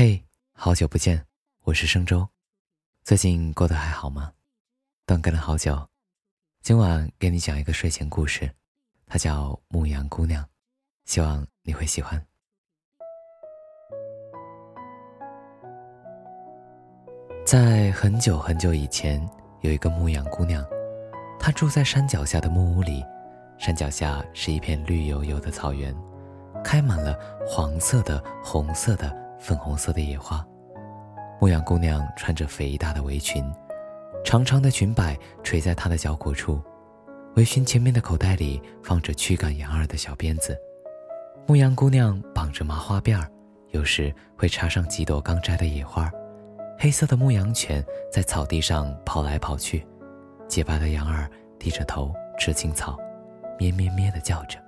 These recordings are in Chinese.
嘿，好久不见，我是生周，最近过得还好吗？断更了好久，今晚给你讲一个睡前故事，它叫《牧羊姑娘》，希望你会喜欢。在很久很久以前，有一个牧羊姑娘，她住在山脚下的木屋里，山脚下是一片绿油油的草原，开满了黄色的、红色的。粉红色的野花，牧羊姑娘穿着肥大的围裙，长长的裙摆垂在她的脚骨处，围裙前面的口袋里放着驱赶羊儿的小鞭子。牧羊姑娘绑着麻花辫儿，有时会插上几朵刚摘的野花。黑色的牧羊犬在草地上跑来跑去，洁白的羊儿低着头吃青草，咩咩咩地叫着。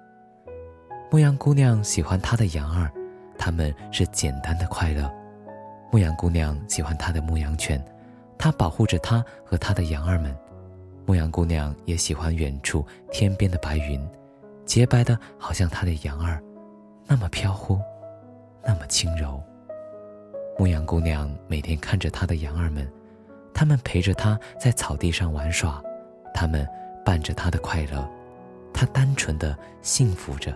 牧羊姑娘喜欢她的羊儿。他们是简单的快乐。牧羊姑娘喜欢她的牧羊犬，它保护着她和她的羊儿们。牧羊姑娘也喜欢远处天边的白云，洁白的好像她的羊儿，那么飘忽，那么轻柔。牧羊姑娘每天看着她的羊儿们，他们陪着她在草地上玩耍，他们伴着她的快乐，她单纯的幸福着。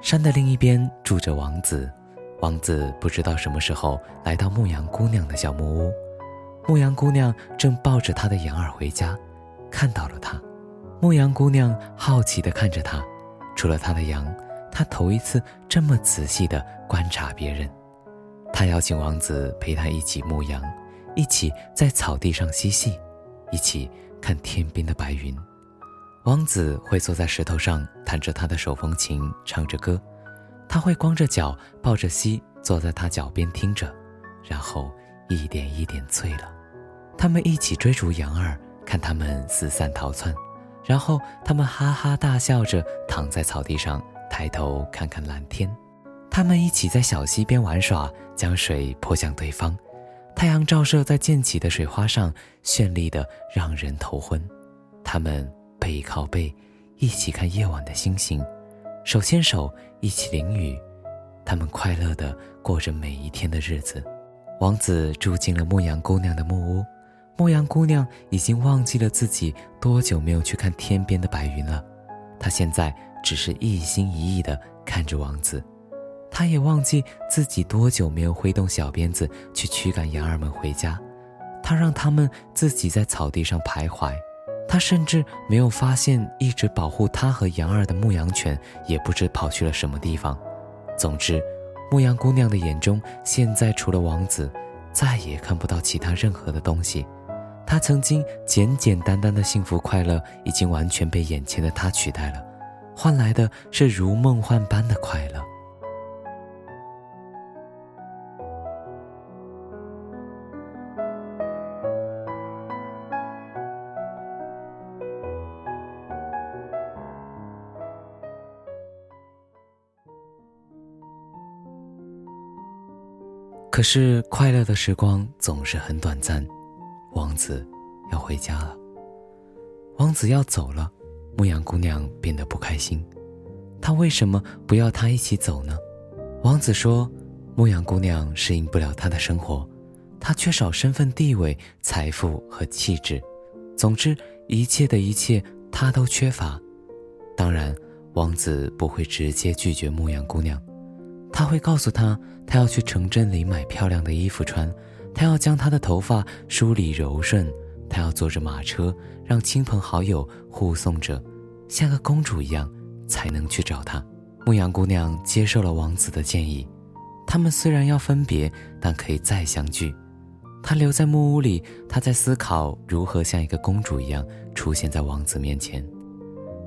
山的另一边住着王子，王子不知道什么时候来到牧羊姑娘的小木屋，牧羊姑娘正抱着她的羊儿回家，看到了他，牧羊姑娘好奇地看着他，除了她的羊，她头一次这么仔细地观察别人，她邀请王子陪她一起牧羊，一起在草地上嬉戏，一起看天边的白云。王子会坐在石头上，弹着他的手风琴，唱着歌。他会光着脚，抱着膝，坐在他脚边听着，然后一点一点醉了。他们一起追逐羊儿，看他们四散逃窜，然后他们哈哈大笑着躺在草地上，抬头看看蓝天。他们一起在小溪边玩耍，将水泼向对方。太阳照射在溅起的水花上，绚丽的让人头昏。他们。背靠背，一起看夜晚的星星，手牵手一起淋雨，他们快乐地过着每一天的日子。王子住进了牧羊姑娘的木屋，牧羊姑娘已经忘记了自己多久没有去看天边的白云了，她现在只是一心一意地看着王子，她也忘记自己多久没有挥动小鞭子去驱赶羊儿们回家，她让他们自己在草地上徘徊。他甚至没有发现，一直保护他和羊儿的牧羊犬也不知跑去了什么地方。总之，牧羊姑娘的眼中现在除了王子，再也看不到其他任何的东西。她曾经简简单单的幸福快乐，已经完全被眼前的他取代了，换来的是如梦幻般的快乐。可是快乐的时光总是很短暂，王子要回家了。王子要走了，牧羊姑娘变得不开心。她为什么不要他一起走呢？王子说：“牧羊姑娘适应不了他的生活，她缺少身份地位、财富和气质，总之一切的一切他都缺乏。”当然，王子不会直接拒绝牧羊姑娘。他会告诉他，他要去城镇里买漂亮的衣服穿，他要将他的头发梳理柔顺，他要坐着马车，让亲朋好友护送着，像个公主一样，才能去找他。牧羊姑娘接受了王子的建议，他们虽然要分别，但可以再相聚。她留在木屋里，她在思考如何像一个公主一样出现在王子面前。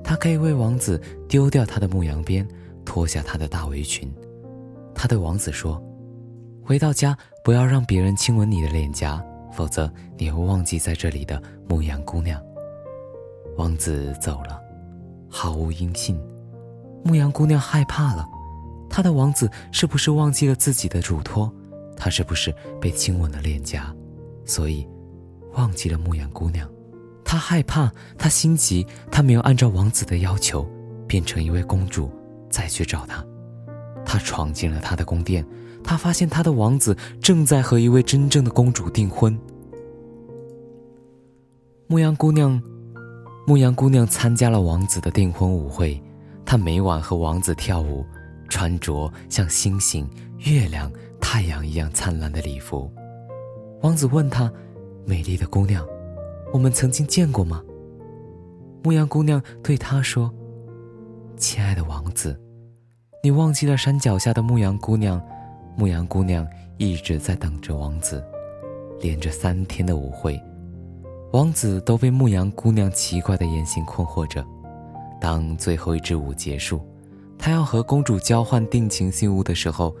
她可以为王子丢掉他的牧羊鞭，脱下他的大围裙。他对王子说：“回到家，不要让别人亲吻你的脸颊，否则你会忘记在这里的牧羊姑娘。”王子走了，毫无音信。牧羊姑娘害怕了，她的王子是不是忘记了自己的嘱托？他是不是被亲吻了脸颊，所以忘记了牧羊姑娘？他害怕，他心急，他没有按照王子的要求变成一位公主再去找他。他闯进了他的宫殿，他发现他的王子正在和一位真正的公主订婚。牧羊姑娘，牧羊姑娘参加了王子的订婚舞会，她每晚和王子跳舞，穿着像星星、月亮、太阳一样灿烂的礼服。王子问她：“美丽的姑娘，我们曾经见过吗？”牧羊姑娘对他说：“亲爱的王子，你忘记了山脚下的牧羊姑娘。牧羊姑娘一直在等着王子，连着三天的舞会。”王子都被牧羊姑娘奇怪的言行困惑着。当最后一支舞结束，他要和公主交换定情信物的时候，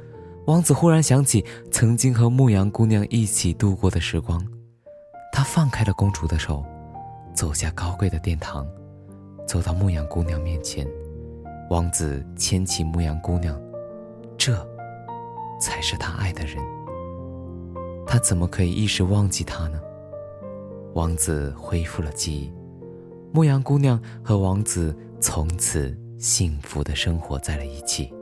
王子忽然想起曾经和牧羊姑娘一起度过的时光。他放开了公主的手，走下高贵的殿堂，走到牧羊姑娘面前。王子牵起牧羊姑娘，这，才是他爱的人。他怎么可以一时忘记她呢？王子恢复了记忆，牧羊姑娘和王子从此幸福的生活在了一起。